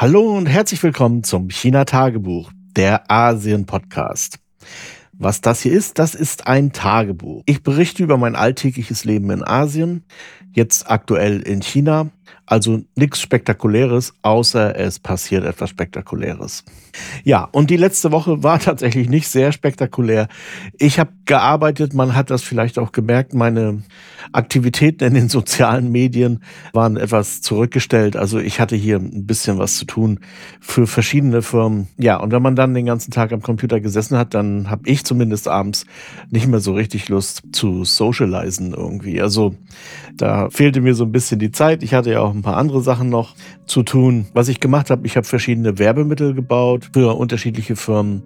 Hallo und herzlich willkommen zum China Tagebuch, der Asien Podcast. Was das hier ist, das ist ein Tagebuch. Ich berichte über mein alltägliches Leben in Asien, jetzt aktuell in China also nichts Spektakuläres, außer es passiert etwas Spektakuläres. Ja, und die letzte Woche war tatsächlich nicht sehr spektakulär. Ich habe gearbeitet, man hat das vielleicht auch gemerkt, meine Aktivitäten in den sozialen Medien waren etwas zurückgestellt. Also ich hatte hier ein bisschen was zu tun für verschiedene Firmen. Ja, und wenn man dann den ganzen Tag am Computer gesessen hat, dann habe ich zumindest abends nicht mehr so richtig Lust zu socialisen irgendwie. Also da fehlte mir so ein bisschen die Zeit. Ich hatte ja auch ein paar andere Sachen noch zu tun. Was ich gemacht habe, ich habe verschiedene Werbemittel gebaut für unterschiedliche Firmen.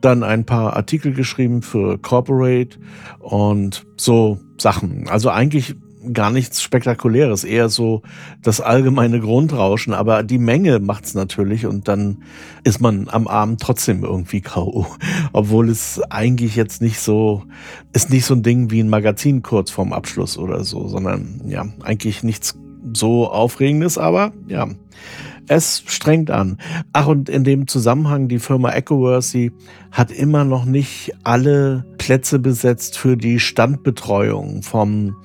Dann ein paar Artikel geschrieben für Corporate und so Sachen. Also eigentlich gar nichts Spektakuläres, eher so das allgemeine Grundrauschen, aber die Menge macht's natürlich und dann ist man am Abend trotzdem irgendwie K.O. Obwohl es eigentlich jetzt nicht so, ist nicht so ein Ding wie ein Magazin kurz vorm Abschluss oder so, sondern ja, eigentlich nichts so Aufregendes, aber ja, es strengt an. Ach, und in dem Zusammenhang, die Firma EcoWorthy hat immer noch nicht alle Plätze besetzt für die Standbetreuung vom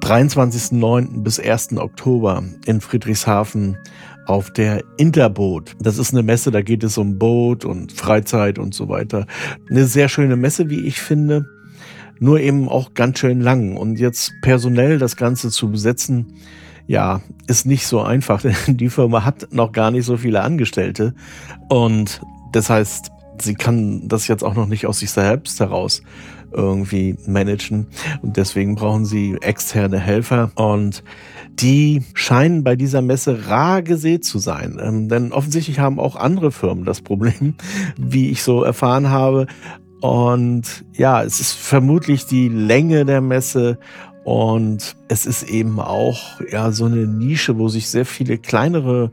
23.09. bis 1. Oktober in Friedrichshafen auf der Interboot. Das ist eine Messe, da geht es um Boot und Freizeit und so weiter. Eine sehr schöne Messe, wie ich finde. Nur eben auch ganz schön lang. Und jetzt personell das Ganze zu besetzen, ja, ist nicht so einfach, denn die Firma hat noch gar nicht so viele Angestellte. Und das heißt, sie kann das jetzt auch noch nicht aus sich selbst heraus irgendwie managen. Und deswegen brauchen sie externe Helfer. Und die scheinen bei dieser Messe rar gesät zu sein. Ähm, denn offensichtlich haben auch andere Firmen das Problem, wie ich so erfahren habe. Und ja, es ist vermutlich die Länge der Messe und es ist eben auch ja so eine Nische, wo sich sehr viele kleinere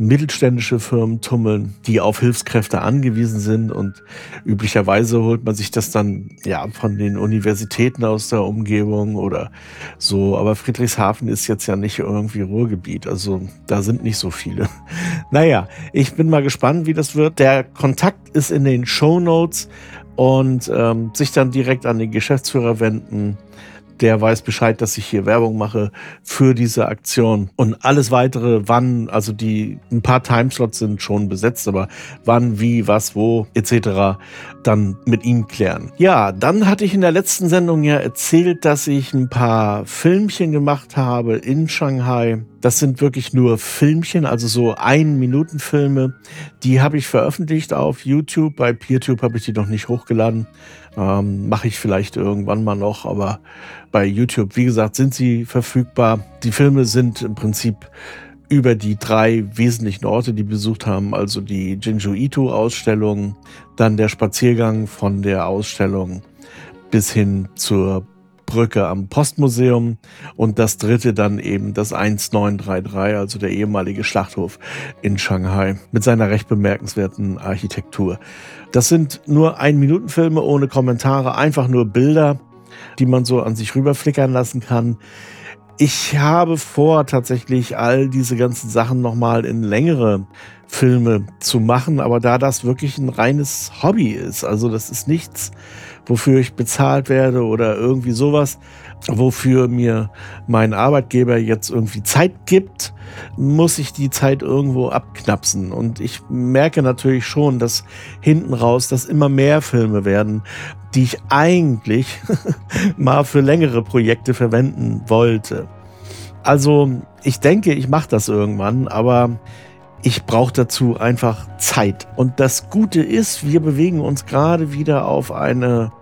mittelständische Firmen tummeln, die auf Hilfskräfte angewiesen sind und üblicherweise holt man sich das dann ja von den Universitäten aus der Umgebung oder so. Aber Friedrichshafen ist jetzt ja nicht irgendwie Ruhrgebiet, also da sind nicht so viele. Naja, ich bin mal gespannt, wie das wird. Der Kontakt ist in den Show Notes und ähm, sich dann direkt an den Geschäftsführer wenden der weiß Bescheid, dass ich hier Werbung mache für diese Aktion. Und alles weitere, wann, also die ein paar Timeslots sind schon besetzt, aber wann, wie, was, wo, etc. dann mit ihm klären. Ja, dann hatte ich in der letzten Sendung ja erzählt, dass ich ein paar Filmchen gemacht habe in Shanghai. Das sind wirklich nur Filmchen, also so Ein-Minuten-Filme. Die habe ich veröffentlicht auf YouTube. Bei PeerTube habe ich die noch nicht hochgeladen. Ähm, Mache ich vielleicht irgendwann mal noch, aber bei YouTube, wie gesagt, sind sie verfügbar. Die Filme sind im Prinzip über die drei wesentlichen Orte, die besucht haben, also die Jinju Ito Ausstellung, dann der Spaziergang von der Ausstellung bis hin zur Brücke am Postmuseum und das dritte dann eben das 1933, also der ehemalige Schlachthof in Shanghai mit seiner recht bemerkenswerten Architektur. Das sind nur Ein-Minuten-Filme ohne Kommentare, einfach nur Bilder, die man so an sich rüberflickern lassen kann. Ich habe vor, tatsächlich all diese ganzen Sachen nochmal in längere Filme zu machen, aber da das wirklich ein reines Hobby ist, also das ist nichts, wofür ich bezahlt werde oder irgendwie sowas, wofür mir mein Arbeitgeber jetzt irgendwie Zeit gibt, muss ich die Zeit irgendwo abknapsen. Und ich merke natürlich schon, dass hinten raus, dass immer mehr Filme werden, die ich eigentlich mal für längere Projekte verwenden wollte. Also ich denke, ich mache das irgendwann, aber ich brauche dazu einfach Zeit. Und das Gute ist, wir bewegen uns gerade wieder auf eine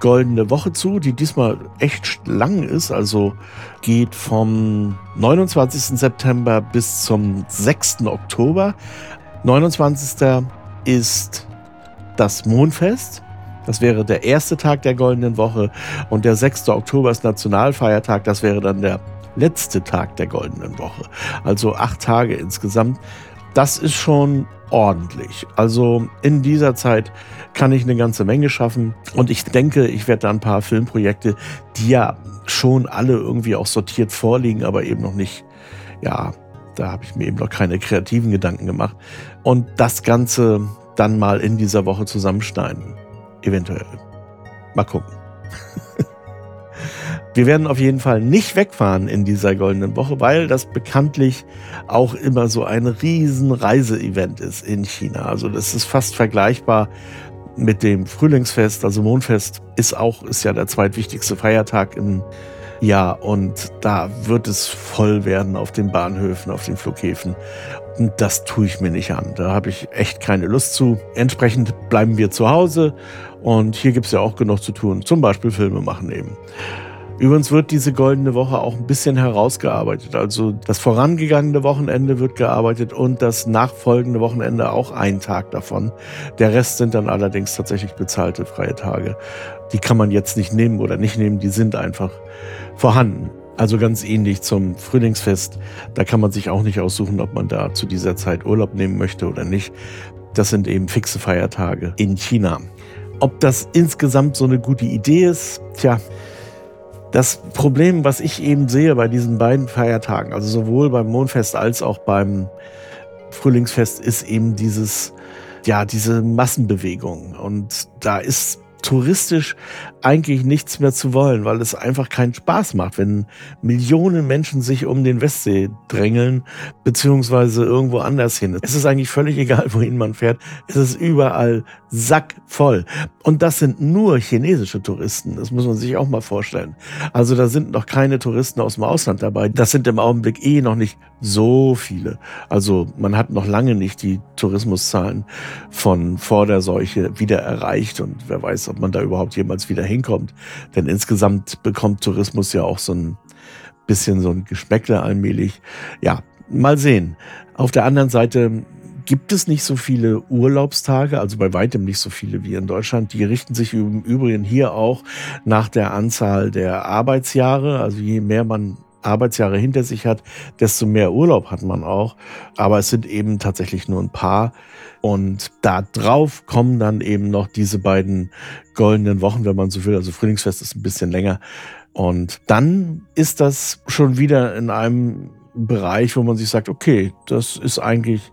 goldene Woche zu, die diesmal echt lang ist. Also geht vom 29. September bis zum 6. Oktober. 29. ist das Mondfest. Das wäre der erste Tag der goldenen Woche. Und der 6. Oktober ist Nationalfeiertag. Das wäre dann der letzte Tag der goldenen Woche. Also acht Tage insgesamt. Das ist schon ordentlich. Also in dieser Zeit kann ich eine ganze Menge schaffen und ich denke, ich werde da ein paar Filmprojekte, die ja schon alle irgendwie auch sortiert vorliegen, aber eben noch nicht, ja, Da habe ich mir eben noch keine kreativen Gedanken gemacht. Und das Ganze dann mal in dieser Woche zusammenschneiden. Eventuell. Mal gucken. Wir werden auf jeden Fall nicht wegfahren in dieser goldenen Woche, weil das bekanntlich auch immer so ein riesen Reiseevent ist in China. Also das ist fast vergleichbar mit dem Frühlingsfest, also Mondfest ist auch, ist ja der zweitwichtigste Feiertag im Jahr und da wird es voll werden auf den Bahnhöfen, auf den Flughäfen. Und das tue ich mir nicht an. Da habe ich echt keine Lust zu. Entsprechend bleiben wir zu Hause und hier gibt es ja auch genug zu tun, zum Beispiel Filme machen eben. Übrigens wird diese goldene Woche auch ein bisschen herausgearbeitet. Also das vorangegangene Wochenende wird gearbeitet und das nachfolgende Wochenende auch ein Tag davon. Der Rest sind dann allerdings tatsächlich bezahlte freie Tage. Die kann man jetzt nicht nehmen oder nicht nehmen, die sind einfach vorhanden. Also ganz ähnlich zum Frühlingsfest. Da kann man sich auch nicht aussuchen, ob man da zu dieser Zeit Urlaub nehmen möchte oder nicht. Das sind eben fixe Feiertage in China. Ob das insgesamt so eine gute Idee ist, tja, das Problem, was ich eben sehe bei diesen beiden Feiertagen, also sowohl beim Mondfest als auch beim Frühlingsfest, ist eben dieses, ja, diese Massenbewegung. Und da ist touristisch eigentlich nichts mehr zu wollen, weil es einfach keinen Spaß macht, wenn Millionen Menschen sich um den Westsee drängeln, beziehungsweise irgendwo anders hin. Es ist eigentlich völlig egal, wohin man fährt. Es ist überall sackvoll. Und das sind nur chinesische Touristen. Das muss man sich auch mal vorstellen. Also da sind noch keine Touristen aus dem Ausland dabei. Das sind im Augenblick eh noch nicht so viele. Also man hat noch lange nicht die Tourismuszahlen von vor der Seuche wieder erreicht und wer weiß, ob man da überhaupt jemals wieder hinkommt. Denn insgesamt bekommt Tourismus ja auch so ein bisschen so ein Geschmäckle allmählich. Ja, mal sehen. Auf der anderen Seite gibt es nicht so viele Urlaubstage, also bei weitem nicht so viele wie in Deutschland. Die richten sich im Übrigen hier auch nach der Anzahl der Arbeitsjahre. Also je mehr man Arbeitsjahre hinter sich hat, desto mehr Urlaub hat man auch. Aber es sind eben tatsächlich nur ein paar. Und da drauf kommen dann eben noch diese beiden goldenen Wochen, wenn man so will. Also Frühlingsfest ist ein bisschen länger. Und dann ist das schon wieder in einem Bereich, wo man sich sagt, okay, das ist eigentlich,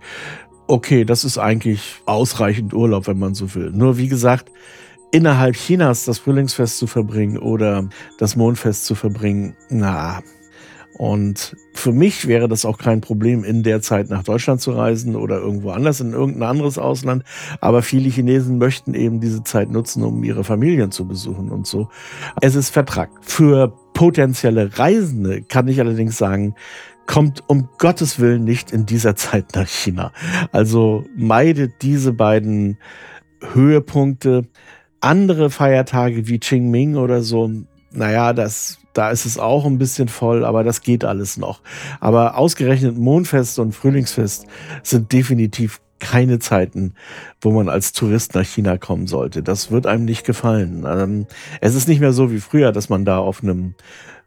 okay, das ist eigentlich ausreichend Urlaub, wenn man so will. Nur wie gesagt, innerhalb Chinas das Frühlingsfest zu verbringen oder das Mondfest zu verbringen, na, und für mich wäre das auch kein Problem, in der Zeit nach Deutschland zu reisen oder irgendwo anders in irgendein anderes Ausland. Aber viele Chinesen möchten eben diese Zeit nutzen, um ihre Familien zu besuchen und so. Es ist Vertrag. Für potenzielle Reisende kann ich allerdings sagen, kommt um Gottes Willen nicht in dieser Zeit nach China. Also meidet diese beiden Höhepunkte. Andere Feiertage wie Qingming oder so, naja, das da ist es auch ein bisschen voll, aber das geht alles noch. Aber ausgerechnet Mondfest und Frühlingsfest sind definitiv keine Zeiten, wo man als Tourist nach China kommen sollte. Das wird einem nicht gefallen. Ähm, es ist nicht mehr so wie früher, dass man da auf einem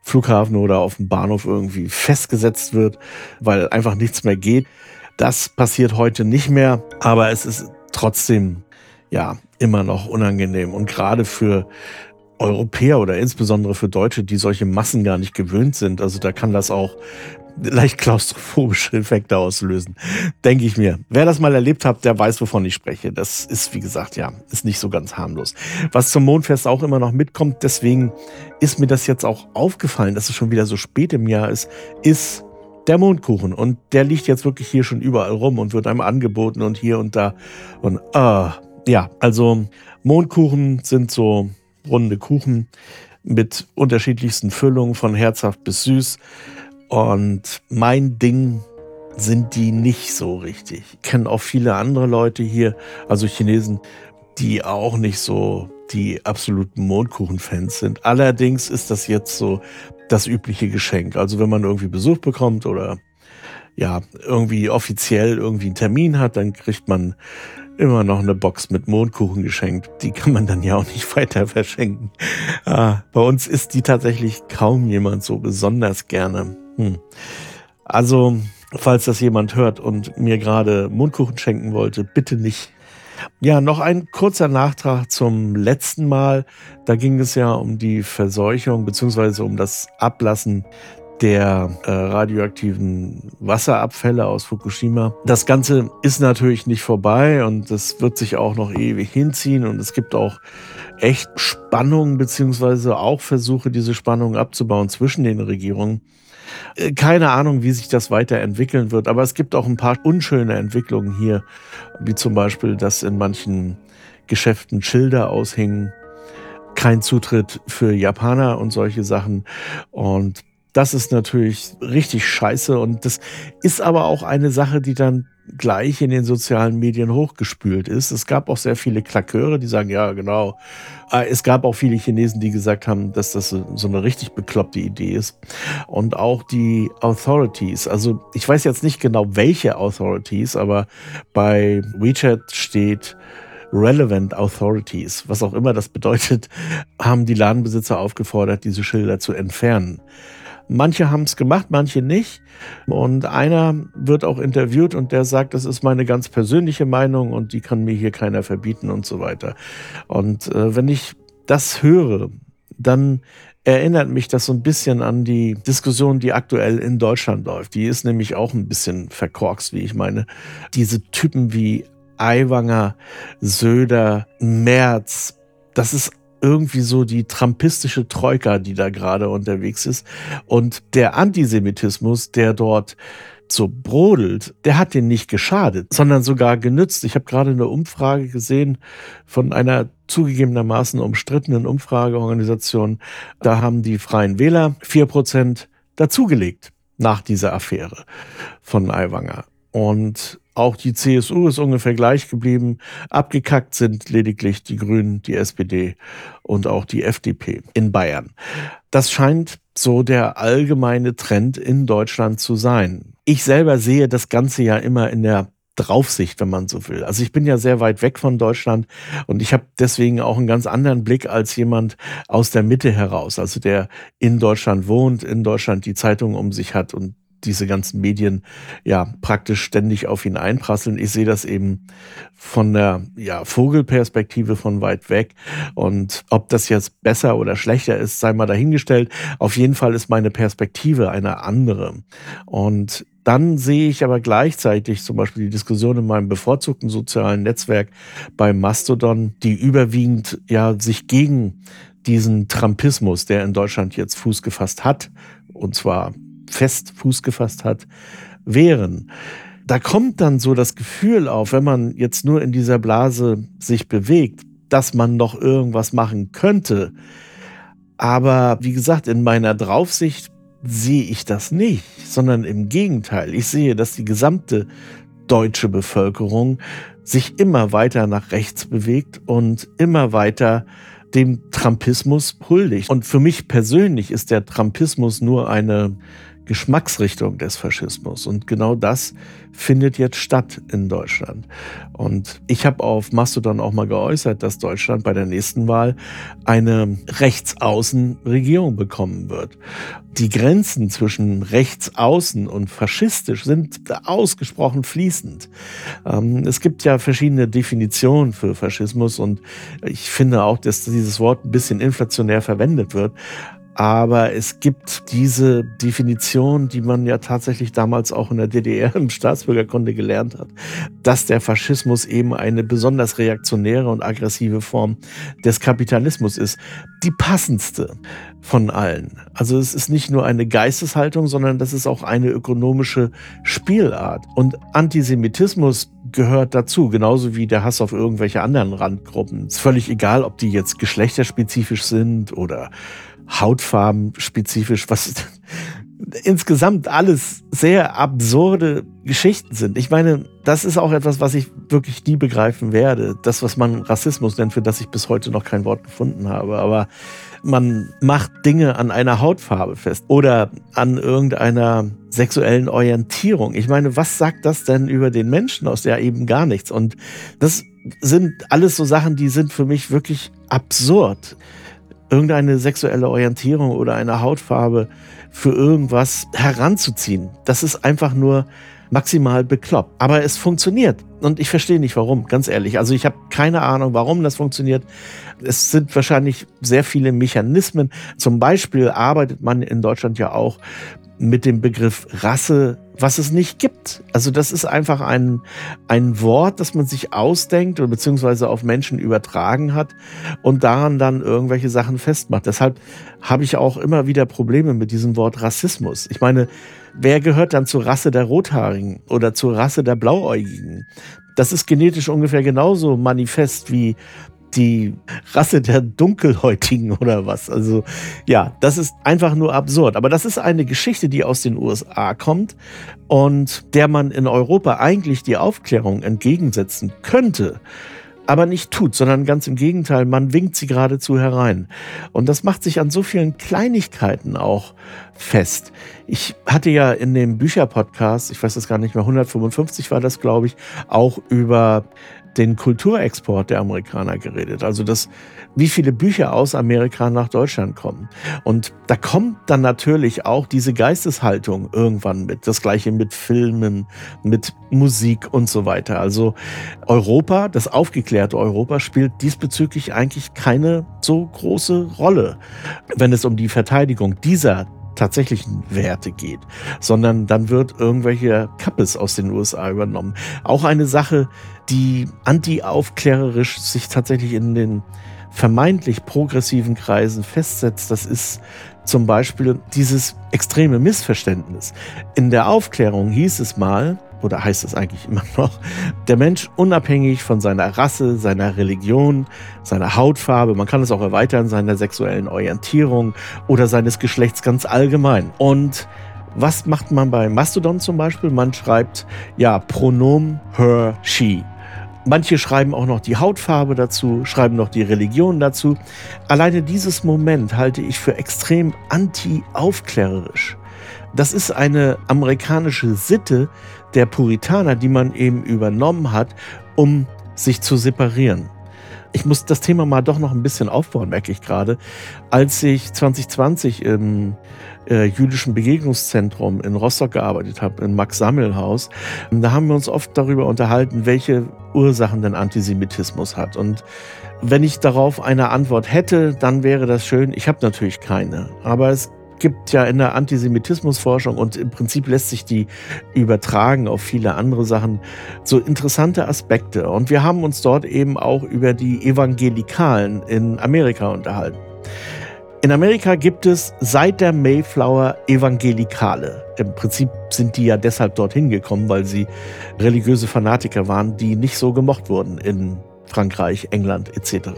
Flughafen oder auf dem Bahnhof irgendwie festgesetzt wird, weil einfach nichts mehr geht. Das passiert heute nicht mehr, aber es ist trotzdem ja immer noch unangenehm und gerade für Europäer oder insbesondere für Deutsche, die solche Massen gar nicht gewöhnt sind. Also da kann das auch leicht klaustrophobische Effekte auslösen, denke ich mir. Wer das mal erlebt hat, der weiß, wovon ich spreche. Das ist, wie gesagt, ja, ist nicht so ganz harmlos. Was zum Mondfest auch immer noch mitkommt, deswegen ist mir das jetzt auch aufgefallen, dass es schon wieder so spät im Jahr ist, ist der Mondkuchen. Und der liegt jetzt wirklich hier schon überall rum und wird einem angeboten und hier und da. Und äh, ja, also Mondkuchen sind so runde Kuchen mit unterschiedlichsten Füllungen von herzhaft bis süß. Und mein Ding sind die nicht so richtig. Ich kenne auch viele andere Leute hier, also Chinesen, die auch nicht so die absoluten Mondkuchen-Fans sind. Allerdings ist das jetzt so das übliche Geschenk. Also wenn man irgendwie Besuch bekommt oder ja, irgendwie offiziell irgendwie einen Termin hat, dann kriegt man immer noch eine Box mit Mondkuchen geschenkt. Die kann man dann ja auch nicht weiter verschenken. Ah, bei uns isst die tatsächlich kaum jemand so besonders gerne. Hm. Also, falls das jemand hört und mir gerade Mondkuchen schenken wollte, bitte nicht. Ja, noch ein kurzer Nachtrag zum letzten Mal. Da ging es ja um die Verseuchung beziehungsweise um das Ablassen der äh, radioaktiven Wasserabfälle aus Fukushima. Das Ganze ist natürlich nicht vorbei und das wird sich auch noch ewig hinziehen und es gibt auch echt Spannungen beziehungsweise auch Versuche, diese Spannungen abzubauen zwischen den Regierungen. Äh, keine Ahnung, wie sich das weiterentwickeln wird, aber es gibt auch ein paar unschöne Entwicklungen hier, wie zum Beispiel, dass in manchen Geschäften Schilder aushängen, kein Zutritt für Japaner und solche Sachen. Und das ist natürlich richtig scheiße und das ist aber auch eine Sache, die dann gleich in den sozialen Medien hochgespült ist. Es gab auch sehr viele Klaköre, die sagen, ja, genau. Äh, es gab auch viele Chinesen, die gesagt haben, dass das so eine richtig bekloppte Idee ist. Und auch die Authorities, also ich weiß jetzt nicht genau, welche Authorities, aber bei WeChat steht, Relevant Authorities, was auch immer das bedeutet, haben die Ladenbesitzer aufgefordert, diese Schilder zu entfernen. Manche haben es gemacht, manche nicht. Und einer wird auch interviewt und der sagt, das ist meine ganz persönliche Meinung und die kann mir hier keiner verbieten und so weiter. Und äh, wenn ich das höre, dann erinnert mich das so ein bisschen an die Diskussion, die aktuell in Deutschland läuft. Die ist nämlich auch ein bisschen verkorkst, wie ich meine. Diese Typen wie Aiwanger, Söder, Merz, das ist irgendwie so die trampistische Troika, die da gerade unterwegs ist. Und der Antisemitismus, der dort so brodelt, der hat den nicht geschadet, sondern sogar genützt. Ich habe gerade eine Umfrage gesehen von einer zugegebenermaßen umstrittenen Umfrageorganisation. Da haben die Freien Wähler vier Prozent dazugelegt nach dieser Affäre von Aiwanger. Und auch die CSU ist ungefähr gleich geblieben. Abgekackt sind lediglich die Grünen, die SPD und auch die FDP in Bayern. Das scheint so der allgemeine Trend in Deutschland zu sein. Ich selber sehe das Ganze ja immer in der Draufsicht, wenn man so will. Also ich bin ja sehr weit weg von Deutschland und ich habe deswegen auch einen ganz anderen Blick als jemand aus der Mitte heraus, also der in Deutschland wohnt, in Deutschland die Zeitung um sich hat und diese ganzen Medien ja praktisch ständig auf ihn einprasseln. Ich sehe das eben von der ja, Vogelperspektive von weit weg. Und ob das jetzt besser oder schlechter ist, sei mal dahingestellt. Auf jeden Fall ist meine Perspektive eine andere. Und dann sehe ich aber gleichzeitig zum Beispiel die Diskussion in meinem bevorzugten sozialen Netzwerk bei Mastodon, die überwiegend ja sich gegen diesen Trumpismus, der in Deutschland jetzt Fuß gefasst hat, und zwar fest Fuß gefasst hat, wären. Da kommt dann so das Gefühl auf, wenn man jetzt nur in dieser Blase sich bewegt, dass man noch irgendwas machen könnte. Aber wie gesagt, in meiner Draufsicht sehe ich das nicht, sondern im Gegenteil. Ich sehe, dass die gesamte deutsche Bevölkerung sich immer weiter nach rechts bewegt und immer weiter dem Trumpismus huldigt. Und für mich persönlich ist der Trumpismus nur eine Geschmacksrichtung des Faschismus. Und genau das findet jetzt statt in Deutschland. Und ich habe auf Mastodon auch mal geäußert, dass Deutschland bei der nächsten Wahl eine Rechtsaußenregierung bekommen wird. Die Grenzen zwischen Rechtsaußen und faschistisch sind ausgesprochen fließend. Ähm, es gibt ja verschiedene Definitionen für Faschismus und ich finde auch, dass dieses Wort ein bisschen inflationär verwendet wird. Aber es gibt diese Definition, die man ja tatsächlich damals auch in der DDR im Staatsbürgerkunde gelernt hat, dass der Faschismus eben eine besonders reaktionäre und aggressive Form des Kapitalismus ist. Die passendste von allen. Also es ist nicht nur eine Geisteshaltung, sondern das ist auch eine ökonomische Spielart. Und Antisemitismus gehört dazu, genauso wie der Hass auf irgendwelche anderen Randgruppen. Es ist völlig egal, ob die jetzt geschlechterspezifisch sind oder Hautfarben spezifisch, was insgesamt alles sehr absurde Geschichten sind. Ich meine, das ist auch etwas, was ich wirklich nie begreifen werde. Das, was man Rassismus nennt, für das ich bis heute noch kein Wort gefunden habe. Aber man macht Dinge an einer Hautfarbe fest oder an irgendeiner sexuellen Orientierung. Ich meine, was sagt das denn über den Menschen aus? Ja, eben gar nichts. Und das sind alles so Sachen, die sind für mich wirklich absurd irgendeine sexuelle Orientierung oder eine Hautfarbe für irgendwas heranzuziehen. Das ist einfach nur maximal bekloppt. Aber es funktioniert. Und ich verstehe nicht warum, ganz ehrlich. Also ich habe keine Ahnung, warum das funktioniert. Es sind wahrscheinlich sehr viele Mechanismen. Zum Beispiel arbeitet man in Deutschland ja auch mit dem Begriff Rasse, was es nicht gibt. Also das ist einfach ein, ein Wort, das man sich ausdenkt oder beziehungsweise auf Menschen übertragen hat und daran dann irgendwelche Sachen festmacht. Deshalb habe ich auch immer wieder Probleme mit diesem Wort Rassismus. Ich meine, wer gehört dann zur Rasse der Rothaarigen oder zur Rasse der Blauäugigen? Das ist genetisch ungefähr genauso manifest wie die Rasse der Dunkelhäutigen oder was. Also ja, das ist einfach nur absurd. Aber das ist eine Geschichte, die aus den USA kommt und der man in Europa eigentlich die Aufklärung entgegensetzen könnte aber nicht tut, sondern ganz im Gegenteil, man winkt sie geradezu herein. Und das macht sich an so vielen Kleinigkeiten auch fest. Ich hatte ja in dem Bücherpodcast, ich weiß das gar nicht mehr, 155 war das, glaube ich, auch über den Kulturexport der Amerikaner geredet. Also das, wie viele Bücher aus Amerika nach Deutschland kommen. Und da kommt dann natürlich auch diese Geisteshaltung irgendwann mit. Das gleiche mit Filmen, mit Musik und so weiter. Also Europa, das aufgeklärte Europa, spielt diesbezüglich eigentlich keine so große Rolle, wenn es um die Verteidigung dieser tatsächlichen Werte geht, sondern dann wird irgendwelche Kappes aus den USA übernommen. Auch eine Sache, die anti-aufklärerisch sich tatsächlich in den vermeintlich progressiven Kreisen festsetzt, das ist zum Beispiel dieses extreme Missverständnis. In der Aufklärung hieß es mal, oder heißt es eigentlich immer noch, der Mensch unabhängig von seiner Rasse, seiner Religion, seiner Hautfarbe, man kann es auch erweitern, seiner sexuellen Orientierung oder seines Geschlechts ganz allgemein. Und was macht man bei Mastodon zum Beispiel? Man schreibt ja Pronomen her, she. Manche schreiben auch noch die Hautfarbe dazu, schreiben noch die Religion dazu. Alleine dieses Moment halte ich für extrem anti-aufklärerisch. Das ist eine amerikanische Sitte der Puritaner, die man eben übernommen hat, um sich zu separieren. Ich muss das Thema mal doch noch ein bisschen aufbauen, merke ich gerade. Als ich 2020 im äh, jüdischen Begegnungszentrum in Rostock gearbeitet habe, im Max-Sammel-Haus, da haben wir uns oft darüber unterhalten, welche Ursachen denn Antisemitismus hat. Und wenn ich darauf eine Antwort hätte, dann wäre das schön. Ich habe natürlich keine. Aber es gibt ja in der Antisemitismusforschung und im Prinzip lässt sich die übertragen auf viele andere Sachen so interessante Aspekte. Und wir haben uns dort eben auch über die Evangelikalen in Amerika unterhalten. In Amerika gibt es seit der Mayflower Evangelikale. Im Prinzip sind die ja deshalb dorthin gekommen, weil sie religiöse Fanatiker waren, die nicht so gemocht wurden in Frankreich, England etc.,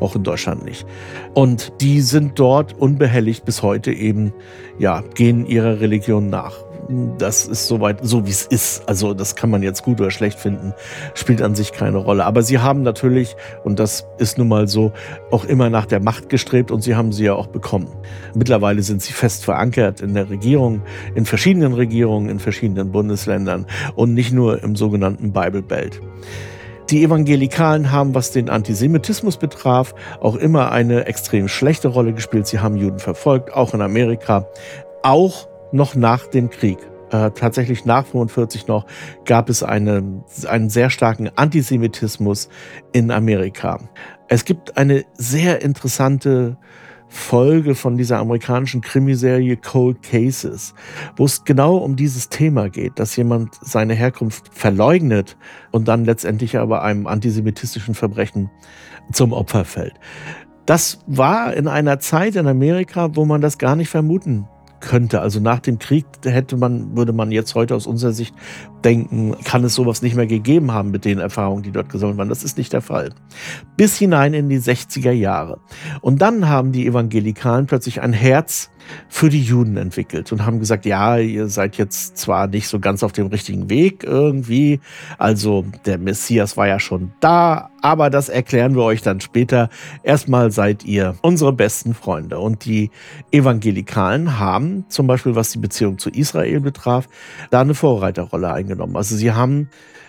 auch in Deutschland nicht. Und die sind dort unbehelligt bis heute eben, ja, gehen ihrer Religion nach. Das ist soweit, so wie es ist. Also, das kann man jetzt gut oder schlecht finden, spielt an sich keine Rolle. Aber sie haben natürlich, und das ist nun mal so, auch immer nach der Macht gestrebt und sie haben sie ja auch bekommen. Mittlerweile sind sie fest verankert in der Regierung, in verschiedenen Regierungen, in verschiedenen Bundesländern und nicht nur im sogenannten Bible Belt. Die Evangelikalen haben, was den Antisemitismus betraf, auch immer eine extrem schlechte Rolle gespielt. Sie haben Juden verfolgt, auch in Amerika, auch noch nach dem Krieg. Äh, tatsächlich nach 45 noch gab es eine, einen sehr starken Antisemitismus in Amerika. Es gibt eine sehr interessante Folge von dieser amerikanischen Krimiserie Cold Cases, wo es genau um dieses Thema geht, dass jemand seine Herkunft verleugnet und dann letztendlich aber einem antisemitistischen Verbrechen zum Opfer fällt. Das war in einer Zeit in Amerika, wo man das gar nicht vermuten könnte. Also nach dem Krieg hätte man, würde man jetzt heute aus unserer Sicht denken, kann es sowas nicht mehr gegeben haben mit den Erfahrungen, die dort gesammelt waren. Das ist nicht der Fall. Bis hinein in die 60er Jahre. Und dann haben die Evangelikalen plötzlich ein Herz für die Juden entwickelt und haben gesagt, ja, ihr seid jetzt zwar nicht so ganz auf dem richtigen Weg irgendwie, also der Messias war ja schon da, aber das erklären wir euch dann später. Erstmal seid ihr unsere besten Freunde. Und die Evangelikalen haben zum Beispiel, was die Beziehung zu Israel betraf, da eine Vorreiterrolle eingenommen. Also sie haben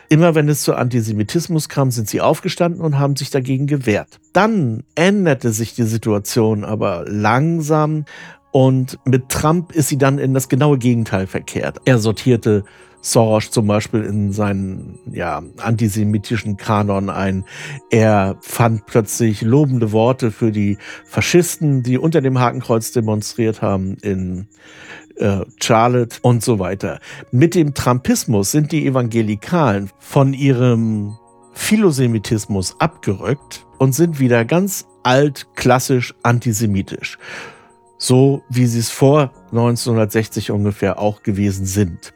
Immer wenn es zu Antisemitismus kam, sind sie aufgestanden und haben sich dagegen gewehrt. Dann änderte sich die Situation aber langsam und mit Trump ist sie dann in das genaue Gegenteil verkehrt. Er sortierte Soros zum Beispiel in seinen ja, antisemitischen Kanon ein. Er fand plötzlich lobende Worte für die Faschisten, die unter dem Hakenkreuz demonstriert haben in äh, Charlotte und so weiter. Mit dem Trumpismus sind die Evangelikalen von ihrem Philosemitismus abgerückt und sind wieder ganz alt, klassisch, antisemitisch. So wie sie es vor 1960 ungefähr auch gewesen sind.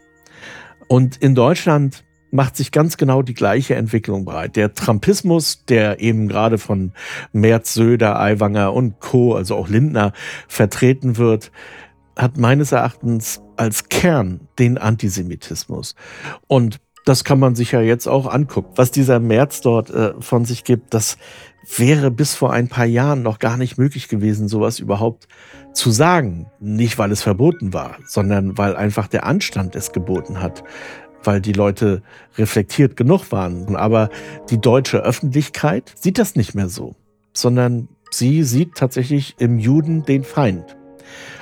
Und in Deutschland macht sich ganz genau die gleiche Entwicklung breit. Der Trumpismus, der eben gerade von Merz, Söder, Aiwanger und Co., also auch Lindner, vertreten wird, hat meines Erachtens als Kern den Antisemitismus. Und das kann man sich ja jetzt auch angucken. Was dieser Merz dort äh, von sich gibt, das wäre bis vor ein paar Jahren noch gar nicht möglich gewesen, sowas überhaupt zu sagen. Nicht, weil es verboten war, sondern weil einfach der Anstand es geboten hat, weil die Leute reflektiert genug waren. Aber die deutsche Öffentlichkeit sieht das nicht mehr so, sondern sie sieht tatsächlich im Juden den Feind.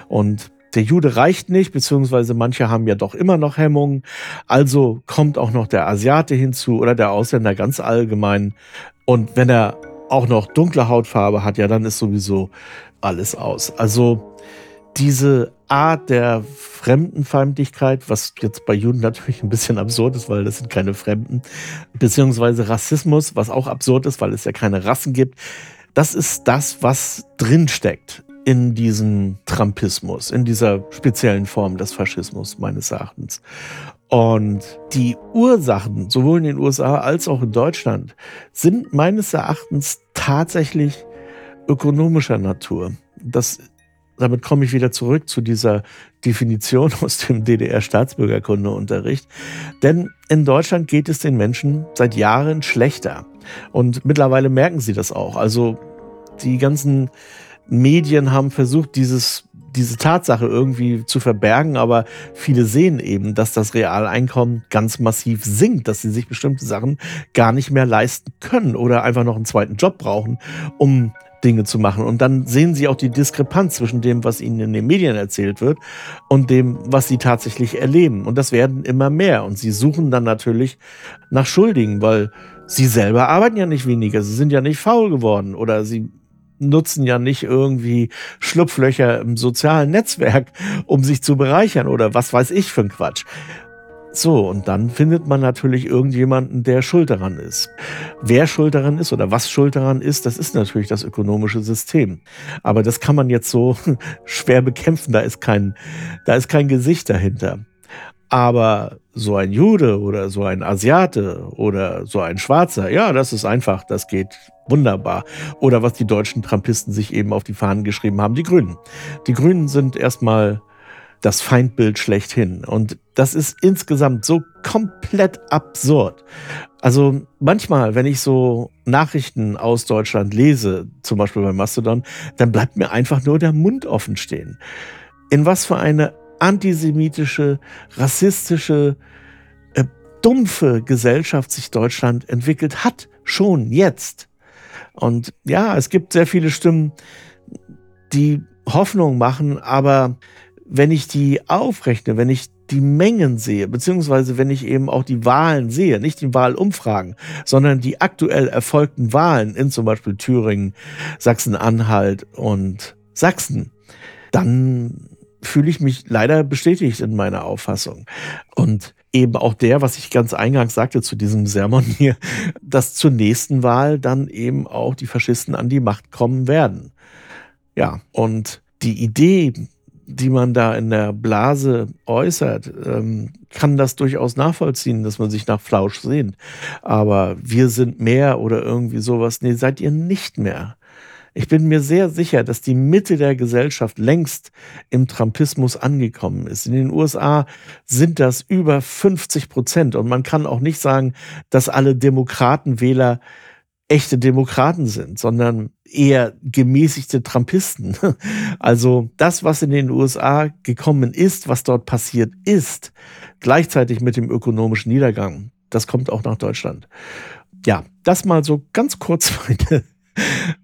Und der Jude reicht nicht, beziehungsweise manche haben ja doch immer noch Hemmungen. Also kommt auch noch der Asiate hinzu oder der Ausländer ganz allgemein. Und wenn er auch noch dunkle Hautfarbe hat, ja, dann ist sowieso alles aus. Also diese Art der Fremdenfeindlichkeit, was jetzt bei Juden natürlich ein bisschen absurd ist, weil das sind keine Fremden, beziehungsweise Rassismus, was auch absurd ist, weil es ja keine Rassen gibt, das ist das, was drinsteckt in diesem Trumpismus, in dieser speziellen Form des Faschismus meines Erachtens. Und die Ursachen, sowohl in den USA als auch in Deutschland, sind meines Erachtens tatsächlich ökonomischer Natur. Das, damit komme ich wieder zurück zu dieser Definition aus dem DDR-Staatsbürgerkundeunterricht. Denn in Deutschland geht es den Menschen seit Jahren schlechter. Und mittlerweile merken sie das auch. Also die ganzen Medien haben versucht, dieses diese Tatsache irgendwie zu verbergen, aber viele sehen eben, dass das Realeinkommen ganz massiv sinkt, dass sie sich bestimmte Sachen gar nicht mehr leisten können oder einfach noch einen zweiten Job brauchen, um Dinge zu machen. Und dann sehen sie auch die Diskrepanz zwischen dem, was ihnen in den Medien erzählt wird und dem, was sie tatsächlich erleben. Und das werden immer mehr. Und sie suchen dann natürlich nach Schuldigen, weil sie selber arbeiten ja nicht weniger. Sie sind ja nicht faul geworden oder sie nutzen ja nicht irgendwie Schlupflöcher im sozialen Netzwerk, um sich zu bereichern oder was weiß ich für ein Quatsch. So, und dann findet man natürlich irgendjemanden, der schuld daran ist. Wer schuld daran ist oder was schuld daran ist, das ist natürlich das ökonomische System. Aber das kann man jetzt so schwer bekämpfen, da ist kein, da ist kein Gesicht dahinter. Aber so ein Jude oder so ein Asiate oder so ein Schwarzer, ja, das ist einfach, das geht wunderbar. Oder was die deutschen Trumpisten sich eben auf die Fahnen geschrieben haben, die Grünen. Die Grünen sind erstmal das Feindbild schlechthin. Und das ist insgesamt so komplett absurd. Also manchmal, wenn ich so Nachrichten aus Deutschland lese, zum Beispiel bei Mastodon, dann bleibt mir einfach nur der Mund offen stehen. In was für eine antisemitische, rassistische, äh, dumpfe Gesellschaft sich Deutschland entwickelt hat. Schon jetzt. Und ja, es gibt sehr viele Stimmen, die Hoffnung machen, aber wenn ich die aufrechne, wenn ich die Mengen sehe, beziehungsweise wenn ich eben auch die Wahlen sehe, nicht die Wahlumfragen, sondern die aktuell erfolgten Wahlen in zum Beispiel Thüringen, Sachsen-Anhalt und Sachsen, dann fühle ich mich leider bestätigt in meiner Auffassung. Und eben auch der, was ich ganz eingangs sagte zu diesem Sermon hier, dass zur nächsten Wahl dann eben auch die Faschisten an die Macht kommen werden. Ja, und die Idee, die man da in der Blase äußert, ähm, kann das durchaus nachvollziehen, dass man sich nach Flausch sehnt. Aber wir sind mehr oder irgendwie sowas. Nee, seid ihr nicht mehr. Ich bin mir sehr sicher, dass die Mitte der Gesellschaft längst im Trumpismus angekommen ist. In den USA sind das über 50 Prozent. Und man kann auch nicht sagen, dass alle Demokratenwähler echte Demokraten sind, sondern eher gemäßigte Trumpisten. Also das, was in den USA gekommen ist, was dort passiert ist, gleichzeitig mit dem ökonomischen Niedergang, das kommt auch nach Deutschland. Ja, das mal so ganz kurz meine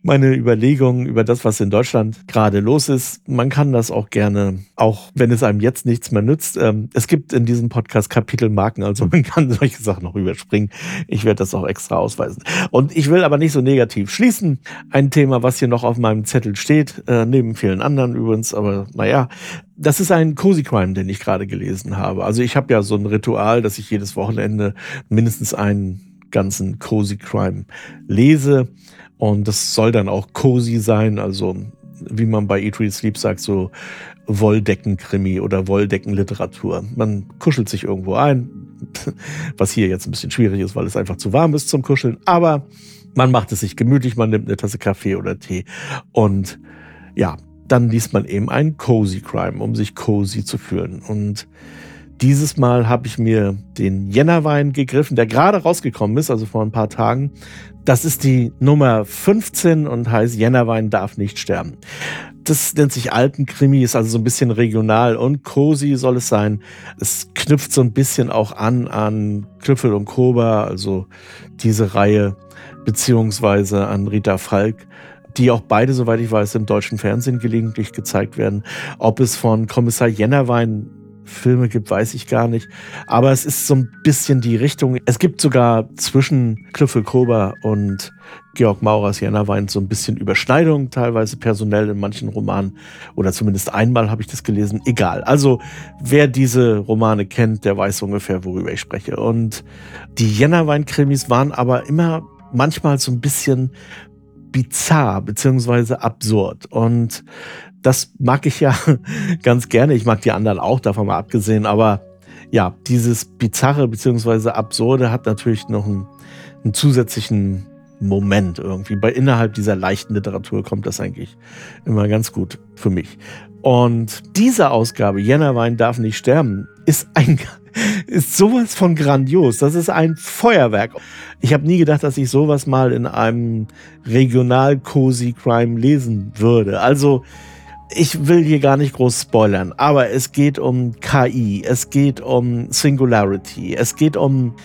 meine Überlegungen über das, was in Deutschland gerade los ist. Man kann das auch gerne, auch wenn es einem jetzt nichts mehr nützt. Ähm, es gibt in diesem Podcast Kapitelmarken, also man kann solche Sachen noch überspringen. Ich werde das auch extra ausweisen. Und ich will aber nicht so negativ schließen. Ein Thema, was hier noch auf meinem Zettel steht, äh, neben vielen anderen übrigens, aber naja, das ist ein Cozy Crime, den ich gerade gelesen habe. Also ich habe ja so ein Ritual, dass ich jedes Wochenende mindestens einen ganzen Cozy Crime lese. Und das soll dann auch cozy sein, also wie man bei Eat, Read, Sleep sagt, so Wolldeckenkrimi oder Wolldeckenliteratur. Man kuschelt sich irgendwo ein, was hier jetzt ein bisschen schwierig ist, weil es einfach zu warm ist zum Kuscheln. Aber man macht es sich gemütlich, man nimmt eine Tasse Kaffee oder Tee und ja, dann liest man eben ein Cozy Crime, um sich cozy zu fühlen. Und dieses Mal habe ich mir den Jännerwein gegriffen, der gerade rausgekommen ist, also vor ein paar Tagen. Das ist die Nummer 15 und heißt Jännerwein darf nicht sterben. Das nennt sich Alpenkrimi, ist also so ein bisschen regional und cozy soll es sein. Es knüpft so ein bisschen auch an an Knüffel und Koba, also diese Reihe, beziehungsweise an Rita Falk die auch beide, soweit ich weiß, im deutschen Fernsehen gelegentlich gezeigt werden. Ob es von Kommissar Jennerwein Filme gibt, weiß ich gar nicht. Aber es ist so ein bisschen die Richtung. Es gibt sogar zwischen Klüffel Kober und Georg Maurers Jennerwein so ein bisschen Überschneidung, teilweise personell in manchen Romanen. Oder zumindest einmal habe ich das gelesen. Egal. Also, wer diese Romane kennt, der weiß ungefähr, worüber ich spreche. Und die Jennerwein-Krimis waren aber immer manchmal so ein bisschen bizarr beziehungsweise absurd. Und das mag ich ja ganz gerne. Ich mag die anderen auch, davon mal abgesehen. Aber ja, dieses Bizarre bzw. Absurde hat natürlich noch einen, einen, zusätzlichen Moment irgendwie. Bei innerhalb dieser leichten Literatur kommt das eigentlich immer ganz gut für mich. Und diese Ausgabe, Jännerwein darf nicht sterben, ist ein ist sowas von grandios. Das ist ein Feuerwerk. Ich habe nie gedacht, dass ich sowas mal in einem regional cozy Crime lesen würde. Also ich will hier gar nicht groß spoilern, aber es geht um KI, es geht um Singularity, es geht um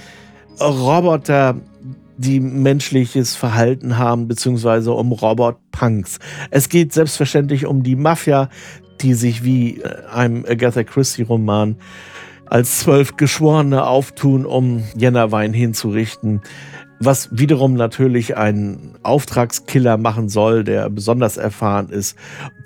Roboter, die menschliches Verhalten haben, beziehungsweise um Robot-Punks. Es geht selbstverständlich um die Mafia, die sich wie äh, einem Agatha Christie-Roman als zwölf Geschworene auftun, um Jennerwein hinzurichten was wiederum natürlich ein Auftragskiller machen soll, der besonders erfahren ist.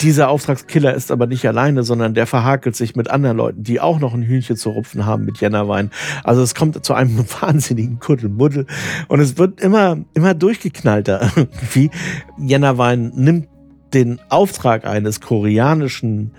Dieser Auftragskiller ist aber nicht alleine, sondern der verhakelt sich mit anderen Leuten, die auch noch ein Hühnchen zu rupfen haben mit Jennerwein. Also es kommt zu einem wahnsinnigen Kuddelmuddel und es wird immer, immer durchgeknallter. Wie Jennerwein nimmt den Auftrag eines koreanischen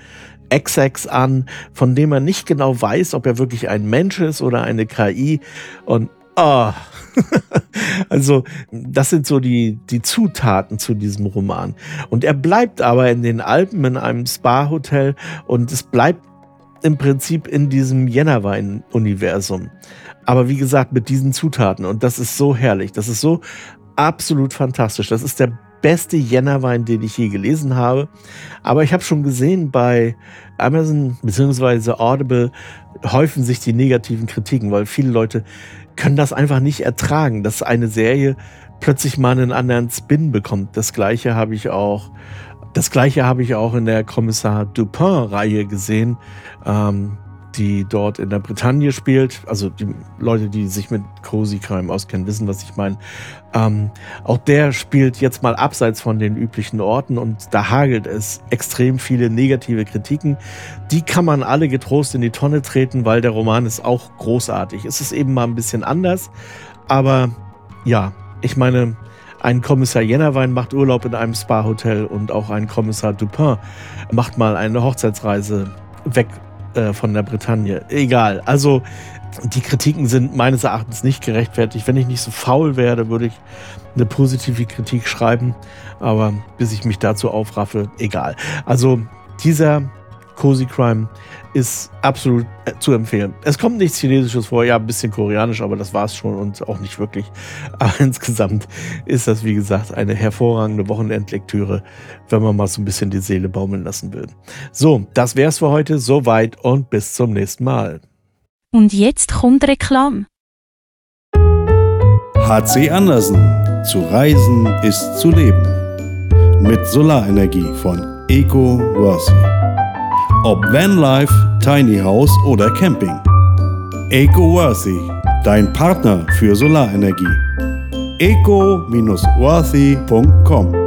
Exex an, von dem er nicht genau weiß, ob er wirklich ein Mensch ist oder eine KI. Und oh, also, das sind so die, die Zutaten zu diesem Roman. Und er bleibt aber in den Alpen in einem Spa-Hotel und es bleibt im Prinzip in diesem Jennerwein-Universum. Aber wie gesagt, mit diesen Zutaten. Und das ist so herrlich. Das ist so absolut fantastisch. Das ist der beste Jennerwein, den ich je gelesen habe. Aber ich habe schon gesehen, bei Amazon bzw. Audible häufen sich die negativen Kritiken, weil viele Leute können das einfach nicht ertragen, dass eine Serie plötzlich mal einen anderen Spin bekommt. Das gleiche habe ich auch, das gleiche habe ich auch in der Kommissar Dupin-Reihe gesehen. Ähm, die dort in der Bretagne spielt. Also die Leute, die sich mit Cozy Crime auskennen, wissen, was ich meine. Ähm, auch der spielt jetzt mal abseits von den üblichen Orten und da hagelt es extrem viele negative Kritiken. Die kann man alle getrost in die Tonne treten, weil der Roman ist auch großartig. Es ist eben mal ein bisschen anders, aber ja, ich meine, ein Kommissar Jennerwein macht Urlaub in einem Spa-Hotel und auch ein Kommissar Dupin macht mal eine Hochzeitsreise weg äh, von der Bretagne. Egal. Also die Kritiken sind meines Erachtens nicht gerechtfertigt. Wenn ich nicht so faul werde, würde ich eine positive Kritik schreiben. Aber bis ich mich dazu aufraffe, egal. Also dieser Cozy Crime ist absolut äh, zu empfehlen. Es kommt nichts Chinesisches vor, ja, ein bisschen Koreanisch, aber das war es schon und auch nicht wirklich. Aber insgesamt ist das, wie gesagt, eine hervorragende Wochenendlektüre, wenn man mal so ein bisschen die Seele baumeln lassen will. So, das wär's für heute. Soweit und bis zum nächsten Mal. Und jetzt kommt Reklam. HC Andersen Zu reisen ist zu leben. Mit Solarenergie von EcoWorthy. Ob Vanlife, Tiny House oder Camping. EcoWorthy, dein Partner für Solarenergie. eco-worthy.com